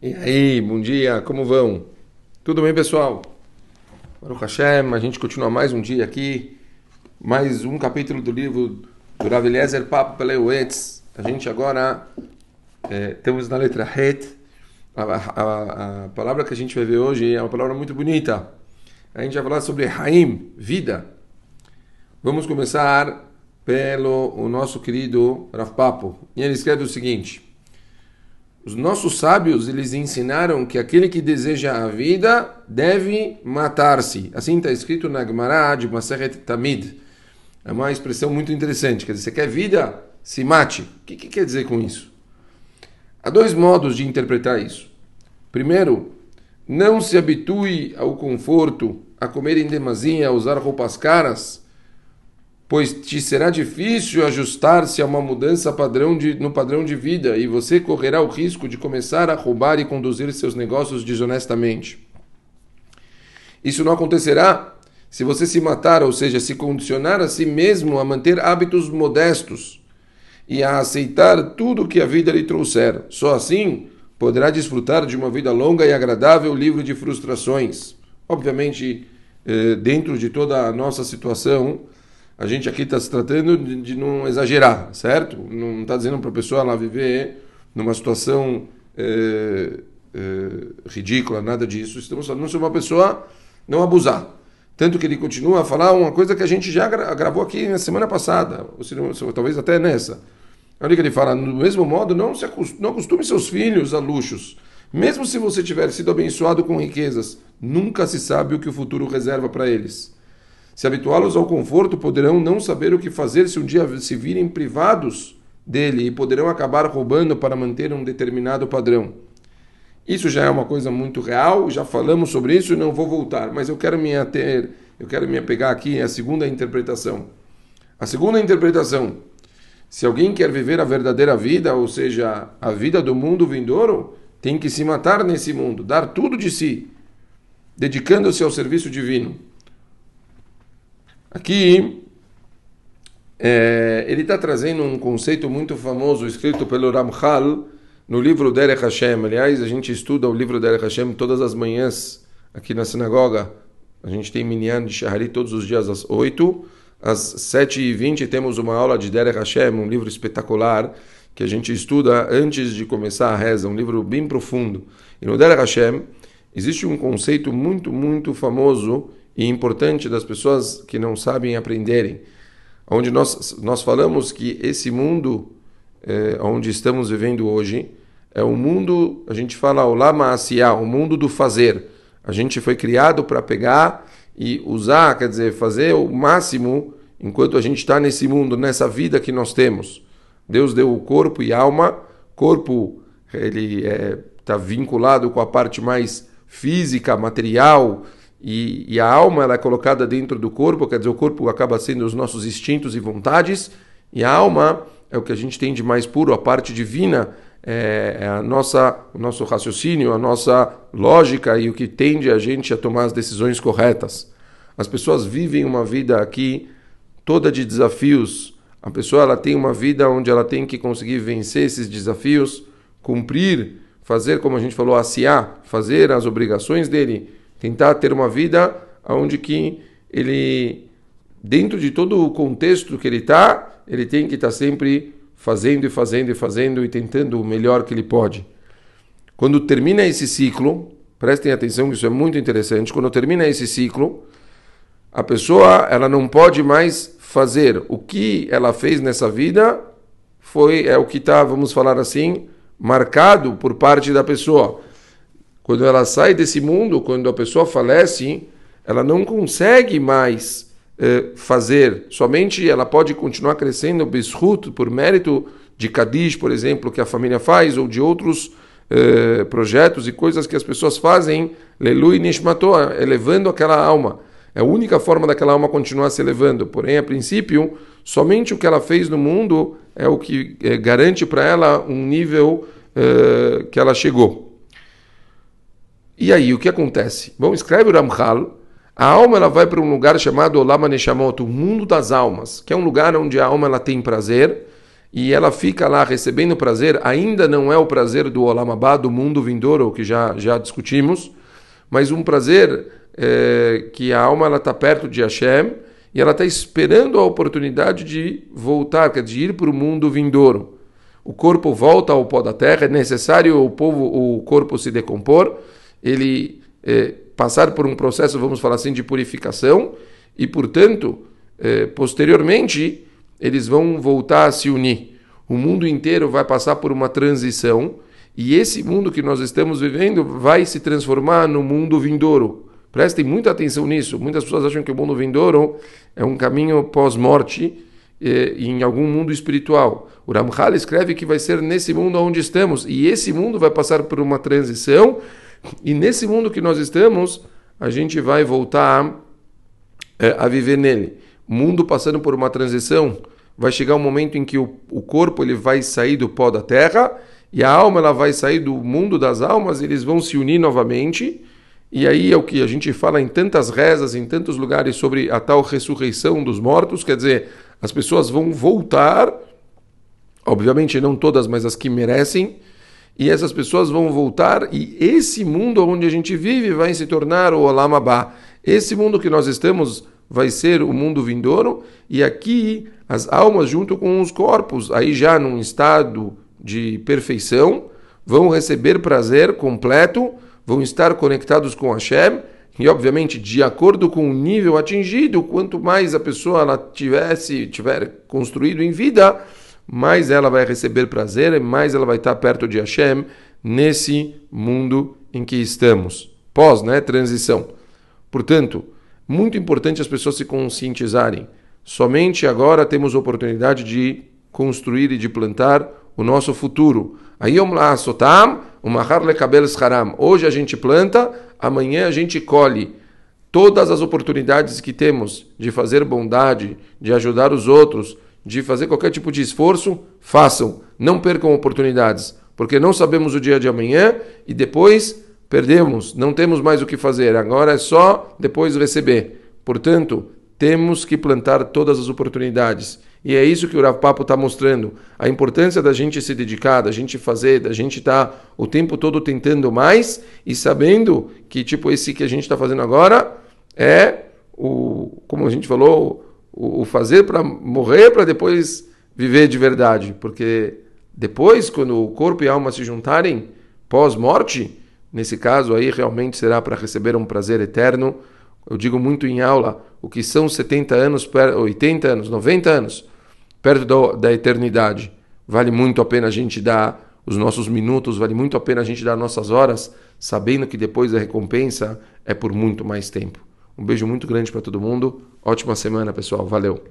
E aí, bom dia, como vão? Tudo bem, pessoal? Baruch Hashem, a gente continua mais um dia aqui, mais um capítulo do livro do Rav Eliezer Papo Peleuetz. A gente agora é, na letra Het. A, a, a, palavra que a gente vai ver hoje é uma palavra muito bonita. A gente vai falar sobre Haim, vida. Vamos começar pelo o nosso querido Rav Papo. E ele escreve o seguinte... Os nossos sábios, eles ensinaram que aquele que deseja a vida deve matar-se. Assim está escrito na Gemara de Maseret Tamid. É uma expressão muito interessante. Quer dizer, você quer vida? Se mate. O que, que quer dizer com isso? Há dois modos de interpretar isso. Primeiro, não se habitue ao conforto, a comer em demasia, a usar roupas caras, pois te será difícil ajustar-se a uma mudança padrão de, no padrão de vida e você correrá o risco de começar a roubar e conduzir seus negócios desonestamente. Isso não acontecerá se você se matar, ou seja, se condicionar a si mesmo a manter hábitos modestos e a aceitar tudo que a vida lhe trouxer. Só assim poderá desfrutar de uma vida longa e agradável, livre de frustrações. Obviamente, eh, dentro de toda a nossa situação, a gente aqui está se tratando de, de, não exagerar, certo? Não está dizendo para a pessoa lá viver numa situação é, é, ridícula, nada disso. Estamos falando sobre uma pessoa não abusar. Tanto que ele continua a falar uma coisa que a gente já gravou aqui na semana passada, ou, se talvez até nessa. Olha que ele fala, do mesmo modo, não, se acostume, não acostume seus filhos a luxos. Mesmo se você tiver sido abençoado com riquezas, nunca se sabe o que o futuro reserva para eles. Se habituá-los ao conforto, poderão não saber o que fazer se um dia se virem privados dele e poderão acabar roubando para manter um determinado padrão. Isso já é uma coisa muito real, já falamos sobre isso e não vou voltar, mas eu quero me ater, eu quero me apegar aqui à segunda interpretação. A segunda interpretação, se alguém quer viver a verdadeira vida, ou seja, a vida do mundo vindouro, tem que se matar nesse mundo, dar tudo de si, dedicando-se ao serviço divino. Aqui é, ele está trazendo um conceito muito famoso escrito pelo Ramchal no livro Derech Hashem. Aliás, a gente estuda o livro Derech Hashem todas as manhãs aqui na sinagoga. A gente tem Minyan de Shahari todos os dias às 8. Às 7h20 temos uma aula de Derech Hashem, um livro espetacular que a gente estuda antes de começar a reza, um livro bem profundo. E no Derech Hashem existe um conceito muito, muito famoso e importante das pessoas que não sabem aprenderem. Onde nós, nós falamos que esse mundo é, onde estamos vivendo hoje é um mundo, a gente fala o lama asiá, o mundo do fazer. A gente foi criado para pegar e usar, quer dizer, fazer o máximo enquanto a gente está nesse mundo, nessa vida que nós temos. Deus deu o corpo e alma, corpo ele está é, tá vinculado com a parte mais física, material, e, e, a alma ela é colocada dentro do corpo, quer dizer, o corpo acaba sendo os nossos instintos e vontades, e a alma é o que a gente tem de mais puro, a parte divina, é, é a nossa, o nosso raciocínio, a nossa lógica e o que tende a gente a tomar as decisões corretas. As pessoas vivem uma vida aqui toda de desafios. A pessoa ela tem uma vida onde ela tem que conseguir vencer esses desafios, cumprir, fazer como a gente falou, aciar, fazer as obrigações dele tentar ter uma vida onde que ele, dentro de todo o contexto que ele está, ele tem que estar tá sempre fazendo e fazendo e fazendo e tentando o melhor que ele pode. Quando termina esse ciclo, prestem atenção que isso é muito interessante, quando termina esse ciclo, a pessoa ela não pode mais fazer o que ela fez nessa vida foi é o que está, vamos falar assim, marcado por parte da pessoa. Quando ela sai desse mundo, quando a pessoa falece, ela não consegue mais eh, fazer. Somente ela pode continuar crescendo bishut, por mérito de Kadish, por exemplo, que a família faz, ou de outros eh, projetos e coisas que as pessoas fazem, Lelui Nishmatoa, elevando aquela alma. É a única forma daquela alma continuar se elevando. Porém, a princípio, somente o que ela fez no mundo é o que eh, garante para ela um nível eh, que ela chegou. E aí, o que acontece? Bom, escreve o Ramchal, a alma ela vai para um lugar chamado Olama Neshamot, o mundo das almas, que é um lugar onde a alma ela tem prazer, e ela fica lá recebendo prazer, ainda não é o prazer do Olam do mundo vindouro, que já, já discutimos, mas um prazer é, que a alma está perto de Hashem e ela está esperando a oportunidade de voltar, dizer, ir para o mundo vindouro. O corpo volta ao pó da terra, é necessário o, povo, o corpo se decompor, ele é, passar por um processo, vamos falar assim, de purificação, e, portanto, é, posteriormente, eles vão voltar a se unir. O mundo inteiro vai passar por uma transição e esse mundo que nós estamos vivendo vai se transformar no mundo vindouro. Prestem muita atenção nisso. Muitas pessoas acham que o mundo vindouro é um caminho pós-morte eh, em algum mundo espiritual. O Ramchal escreve que vai ser nesse mundo onde estamos e esse mundo vai passar por uma transição e nesse mundo que nós estamos a gente vai voltar eh, a viver nele mundo passando por uma transição, vai chegar um momento em que o, o corpo ele vai sair do pó da terra e a alma ela vai sair do mundo das almas, eles vão se unir novamente. E aí é o que a gente fala em tantas rezas, em tantos lugares sobre a tal ressurreição dos mortos, quer dizer, as pessoas vão voltar, obviamente não todas, mas as que merecem, e essas pessoas vão voltar e esse mundo onde a gente vive vai se tornar o Olam Abba. Esse mundo que nós estamos vai ser o mundo vindouro, e aqui as almas, junto com os corpos, aí já num estado de perfeição, vão receber prazer completo, vão estar conectados com Hashem, e obviamente, de acordo com o nível atingido, quanto mais a pessoa ela tivesse, tiver construído em vida, mais ela vai receber prazer e mais ela vai estar perto de Hashem nesse mundo em que estamos. Pós, né, transição. Portanto, muito importante as pessoas se conscientizarem. Somente agora temos oportunidade de construir e de plantar o nosso futuro. Hoje a gente planta, amanhã a gente colhe. Todas as oportunidades que temos de fazer bondade, de ajudar os outros, de fazer qualquer tipo de esforço, façam. Não percam oportunidades, porque não sabemos o dia de amanhã e depois Perdemos, não temos mais o que fazer, agora é só depois receber. Portanto, temos que plantar todas as oportunidades. E é isso que o Rav Papo está mostrando. A importância da gente se dedicar, da gente fazer, da gente estar tá o tempo todo tentando mais e sabendo que, tipo, esse que a gente está fazendo agora é o, como a gente falou, o, fazer para morrer para depois viver de verdade. Porque depois, quando o corpo e a alma se juntarem, pós-morte, Nesse caso aí realmente será para receber um prazer eterno. Eu digo muito em aula, o que são 70 anos, 80 anos, 90 anos, perto da, da eternidade. Vale muito a pena a gente dar os nossos minutos, vale muito a pena a gente dar nossas horas, sabendo que depois a recompensa é por muito mais tempo. Um beijo muito grande para todo mundo. Ótima semana, pessoal. Valeu.